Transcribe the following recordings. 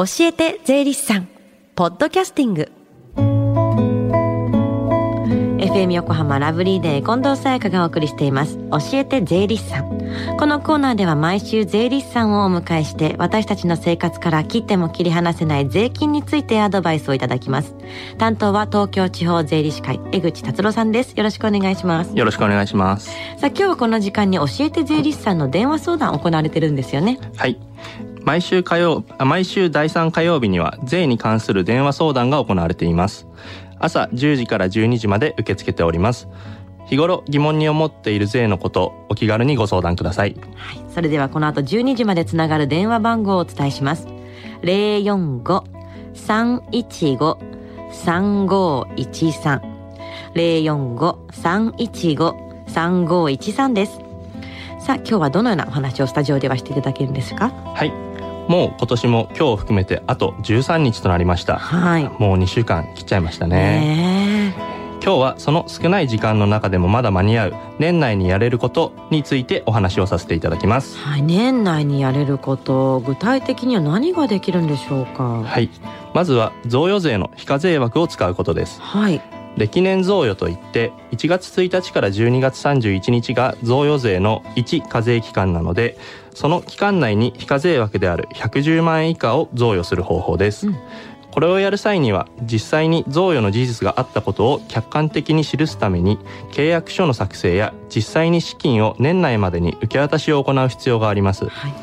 教えて税理士さん。ポッドキャスティング。FM 横浜ラブリーデー近藤沙耶香がお送りしています。教えて税理士さん。このコーナーでは毎週税理士さんをお迎えして私たちの生活から切っても切り離せない税金についてアドバイスをいただきます。担当は東京地方税理士会江口達郎さんです。よろしくお願いします。よろしくお願いします。さあ今日はこの時間に教えて税理士さんの電話相談行われてるんですよね。はい毎週火曜毎週第3火曜日には税に関する電話相談が行われています。朝10時から12時まで受け付けております。日頃疑問に思っている税のことお気軽にご相談ください、はい、それではこの後12時までつながる電話番号をお伝えします。045-315-3513 045-315-3513です。さあ今日はどのようなお話をスタジオではしていただけるんですか？はいもう今年も今日を含めてあと13日となりました。はい。もう2週間切っちゃいましたね。今日はその少ない時間の中でもまだ間に合う年内にやれることについてお話をさせていただきます。はい、年内にやれること具体的には何ができるんでしょうか？はい、まずは贈与税の非課税枠を使うことです。はい。歴年贈与といって1月1日から12月31日が贈与税の1課税期間なのでその期間内に非課税枠である110万円以下を贈与する方法です、うん、これをやる際には実際に贈与の事実があったことを客観的に記すために契約書の作成や実際に資金を年内までに受け渡しを行う必要があります、はい、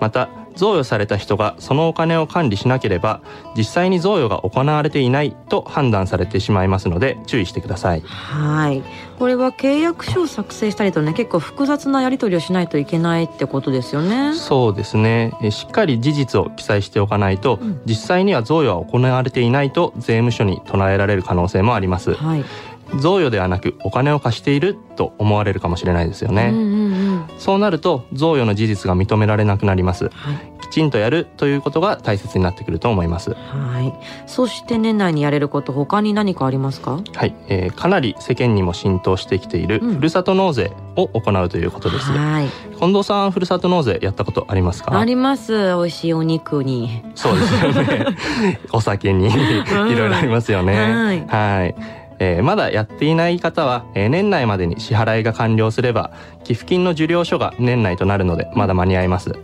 また贈与された人がそのお金を管理しなければ実際に贈与が行われていないと判断されてしまいますので注意してください。はい。これは契約書を作成したりとね結構複雑なやり取りをしないといけないってことですよね。そうですね。しっかり事実を記載しておかないと、うん、実際には贈与は行われていないと税務署に唱えられる可能性もあります、はい。贈与ではなくお金を貸していると思われるかもしれないですよね、うんうんうん、そうなると贈与の事実が認められなくなります、はい、きちんとやるということが大切になってくると思います。はい。そして年内にやれること他に何かありますか？はい、えー、かなり世間にも浸透してきているふるさと納税を行うということです、うん、はい。近藤さんふるさと納税やったことありますか？あります。美味しいお肉に。そうですよね。お酒に。いろいろありますよね、はい、はいえー、まだやっていない方は、えー、年内までに支払いが完了すれば寄付金の受領書が年内となるのでまだ間に合います。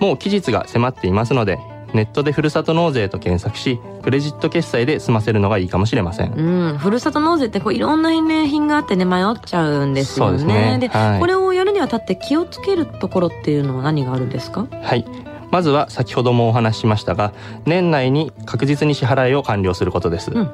もう期日が迫っていますのでネットでふるさと納税と検索しクレジット決済で済ませるのがいいかもしれません、うん、ふるさと納税ってこういろんな返礼品があってね迷っちゃうんですよね。そうですね。で、はい、これをやるにあたって気をつけるところっていうのは何があるんですか？はいまずは先ほどもお話ししましたが年内に確実に支払いを完了することです、うん、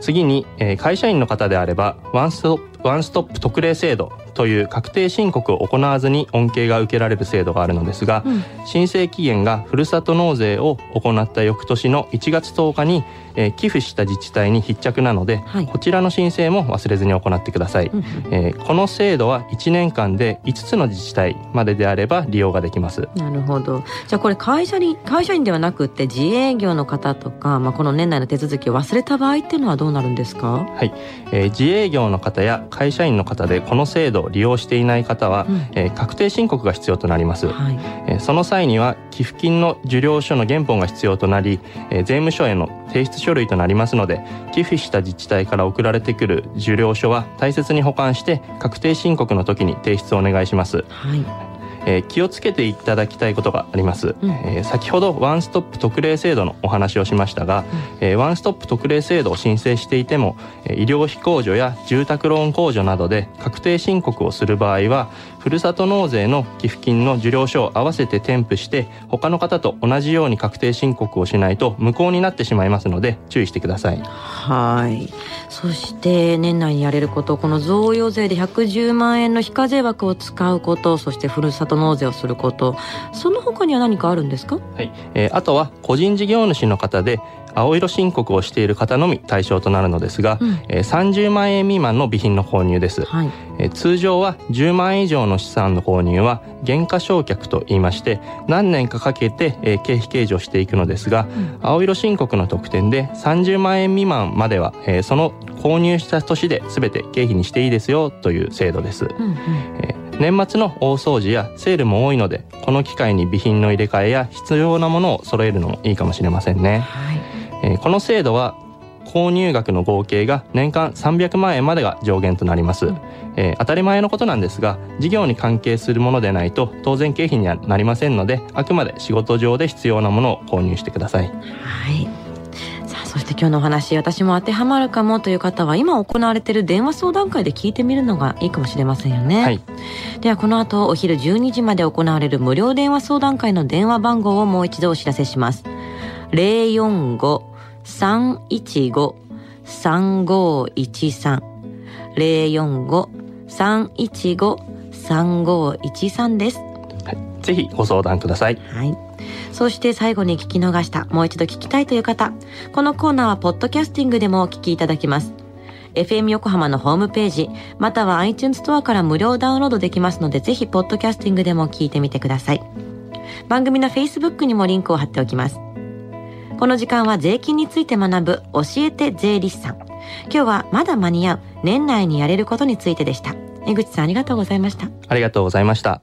次に、えー、会社員の方であればワンストップワンストップ特例制度という確定申告を行わずに恩恵が受けられる制度があるのですが、うん、申請期限がふるさと納税を行った翌年の1月10日に、えー、寄付した自治体に必着なので、はい、こちらの申請も忘れずに行ってください、うん、えー、この制度は1年間で5つの自治体までであれば利用ができます。なるほど。じゃあこれ会社に会社員ではなくて自営業の方とか、まあ、この年内の手続きを忘れた場合っていうのはどうなるんですか？はい、えー、自営業の方や会社員の方でこの制度を利用していない方は、うん、えー、確定申告が必要となります、はい、えー、その際には寄付金の受領書の原本が必要となり、えー、税務署への提出書類となりますので寄付した自治体から送られてくる受領書は大切に保管して確定申告の時に提出をお願いします、はいえー、気をつけていただきたいことがあります、うん、えー、先ほどワンストップ特例制度のお話をしましたが、うん、えー、ワンストップ特例制度を申請していても医療費控除や住宅ローン控除などで確定申告をする場合はふるさと納税の寄付金の受領書を合わせて添付して他の方と同じように確定申告をしないと無効になってしまいますので注意してください。はい。そして年内にやれること。この贈与税で110万円の非課税枠を使うこと。そしてふるさと納税をすること。その他には何かあるんですか？はい、えー、あとは個人事業主の方で青色申告をしている方のみ対象となるのですが、うん、えー、30万円未満の備品の購入です、はい、えー、通常は10万円以上の資産の購入は減価償却と言いまして何年かかけて、えー、経費計上していくのですが、うん、青色申告の特典で30万円未満までは、えー、その購入した年で全て経費にしていいですよという制度です、うんうん、えー年末の大掃除やセールも多いのでこの機会に備品の入れ替えや必要なものを揃えるのもいいかもしれませんね、はい。えー、この制度は購入額の合計が年間300万円までが上限となります、うん、えー、当たり前のことなんですが事業に関係するものでないと当然経費にはなりませんのであくまで仕事上で必要なものを購入してください。はいそして今日のお話私も当てはまるかもという方は今行われている電話相談会で聞いてみるのがいいかもしれませんよね、はい、ではこの後お昼12時まで行われる無料電話相談会の電話番号をもう一度お知らせします。045-315-3513 045-315-3513です、はい、ぜひご相談ください。はいそして最後に聞き逃した、もう一度聞きたいという方、このコーナーはポッドキャスティングでもお聞きいただきます。FM 横浜のホームページ、または iTunes ストアから無料ダウンロードできますので、ぜひポッドキャスティングでも聞いてみてください。番組の Facebook にもリンクを貼っておきます。この時間は税金について学ぶ教えて税理士さん。今日はまだ間に合う年内にやれることについてでした。江口さんありがとうございました。ありがとうございました。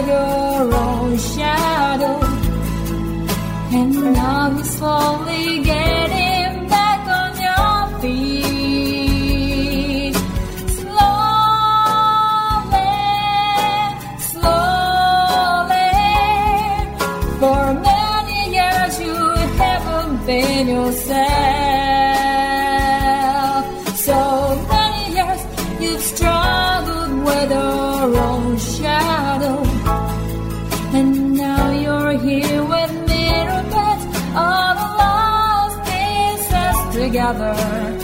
your own shadow, and now it's slowly getting. another.